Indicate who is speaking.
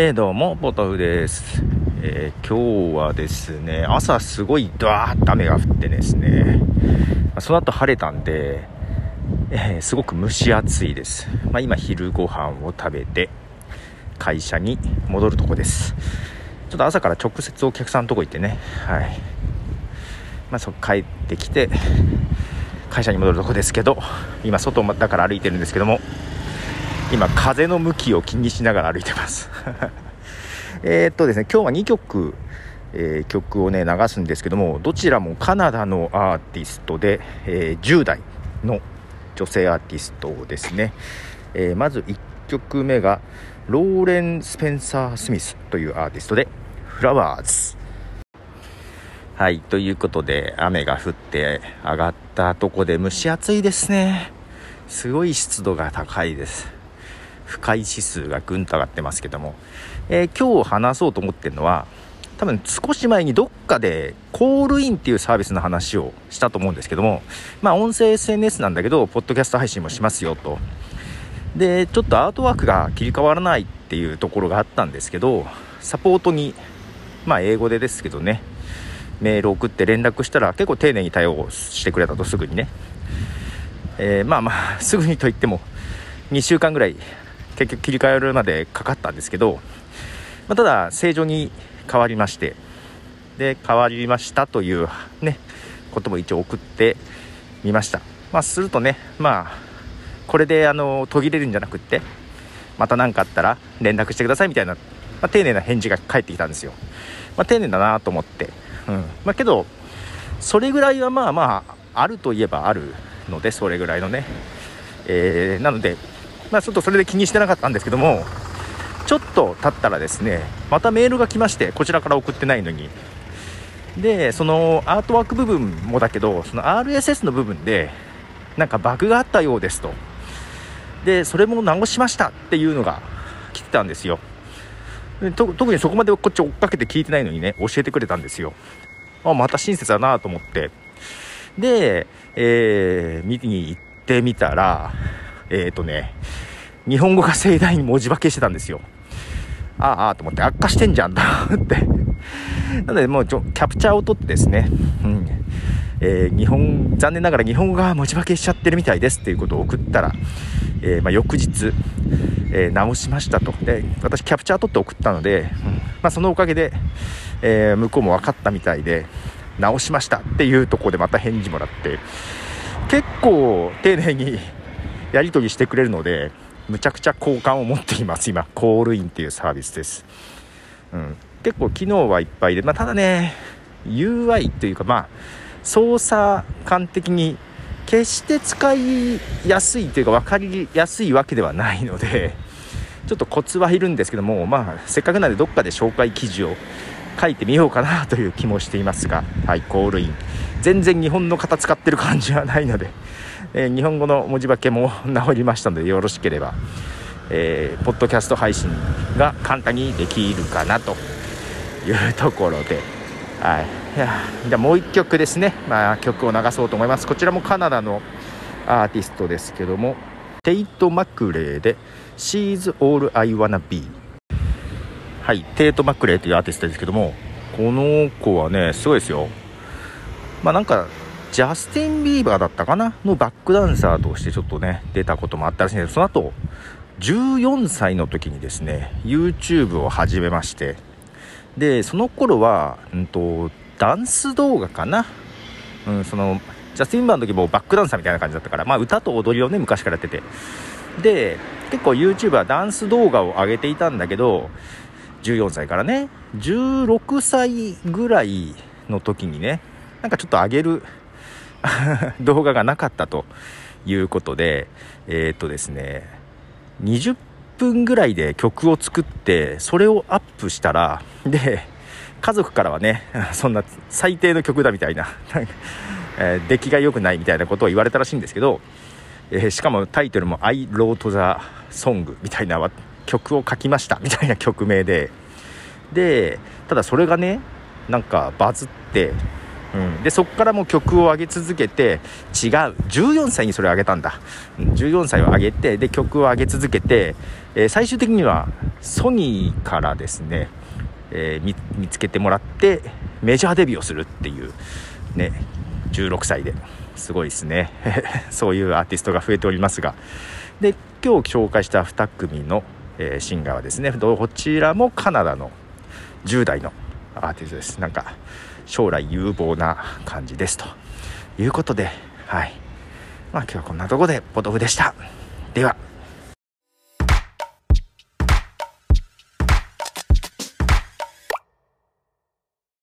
Speaker 1: えー、どうも、ポトフです。えー、今日はですね、朝すごいドワーッと雨が降ってですね、その後晴れたんで、えー、すごく蒸し暑いです。まあ、今昼ご飯を食べて、会社に戻るとこです。ちょっと朝から直接お客さんのとこ行ってね、はい。まあ、そ帰ってきて、会社に戻るとこですけど、今外だから歩いてるんですけども、今風の向きを気にしながら歩いてます。えっとですね今日は2曲、えー、曲をね流すんですけどもどちらもカナダのアーティストで、えー、10代の女性アーティストですね、えー、まず1曲目がローレン・スペンサー・スミスというアーティストで「フラワーズ」はいということで雨が降って上がったとこで蒸し暑いですね。すごい湿度が高いです。不快指数がぐんと上がってますけども、えー、今日話そうと思ってるのは多分少し前にどっかでコールインっていうサービスの話をしたと思うんですけども。まあ音声 SNS なんだけどポッドキャスト配信もしますよと。でちょっとアートワークが切り替わらないっていうところがあったんですけどサポートにまあ英語でですけどね。メール送って連絡したら結構丁寧に対応してくれたとすぐにね、えー、まあまあすぐにと言っても2週間ぐらい結局切り替えるまでかかったんですけど、まあ、ただ正常に変わりましてで変わりましたというねことも一応送ってみました、まあ、するとねまあこれであの途切れるんじゃなくってまた何かあったら連絡してくださいみたいな、まあ、丁寧な返事が返ってきたんですよ、まあ、丁寧だなと思って、うん。まあ、けどそれぐらいはまあまああるといえばあるのでそれぐらいのね、えー、なのでまあ、ちょっとそれで気にしてなかったんですけどもちょっと経ったらですねまたメールが来ましてこちらから送ってないのに。でそのアートワーク部分もだけどその RSS の部分でなんかバグがあったようですと。でそれも直しましたっていうのが来てたんですよ。特にそこまでこっち追っかけて聞いてないのにね教えてくれたんですよ。あまた親切だなと思って。で、えー、見に行ってみたらえっ、ー、とね、日本語が盛大に文字化けしてたんですよ。ああ、ああと思って悪化してんじゃんと思って。なのでもうちょキャプチャーを取ってですね、うんえー、日本、残念ながら日本語が文字化けしちゃってるみたいですっていうことを送ったら、えー、まあ、翌日、えー、直しましたと。で、私キャプチャー取って送ったので、うんまあ、そのおかげで、え向こうも分かったみたいで、直しましたっていうところでまた返事もらって、結構丁寧にやり取りしてくれるのでむちゃくちゃ好感を持っています今。コールインっていうサービスです、うん、結構機能はいっぱいで、まあ、ただね UI というかまあ操作感的に決して使いやすいというか分かりやすいわけではないのでちょっとコツはいるんですけどもまあせっかくなんでどっかで紹介記事を書いてみようかなという気もしていますがはいコールイン。全然日本の型使ってる感じはないのでえー、日本語の文字化けも治りましたのでよろしければ、えー、ポッドキャスト配信が簡単にできるかなというところで、はい、いやじゃあもう1曲ですね、まあ、曲を流そうと思います。こちらもカナダのアーティストですけどもテイト・マクレーで「She's All I Wanna Be」はいテイト・マクレーというアーティストですけどもこの子はねすごいですよ。まあなんかジャスティン・ビーバーだったかな？のバックダンサーとしてちょっとね、出たこともあったらしいんです。けどその後、14歳の時にですね、YouTube を始めまして、で、その頃は、うんと、ダンス動画かな？うん、その、ジャスティン・バーの時もバックダンサーみたいな感じだったから、まあ歌と踊りをね、昔からやってて。で、結構 YouTube はダンス動画を上げていたんだけど、14歳からね、16歳ぐらいの時にね、なんかちょっと上げる 動画がなかったということで、えー、っとですね、20分ぐらいで曲を作って、それをアップしたら、で、家族からはね、そんな最低の曲だみたいな、えー、出来が良くないみたいなことを言われたらしいんですけど、えー、しかもタイトルも I wrote the song みたいな曲を書きましたみたいな曲名で、で、ただそれがね、なんかバズって、うん、でそこからも曲を上げ続けて違う。14歳にそれを上げたんだ、うん、14歳を上げてで曲を上げ続けて、えー、最終的にはソニーからですね、えー、見つけてもらってメジャーデビューをするっていうね16歳で。すごいですね。そういうアーティストが増えておりますが。で今日紹介した2組の、えー、シンガーはですねこちらもカナダの10代のアーティストです。なんか将来有望な感じですということではい。まあ今日はこんなとこでポトフでした。では。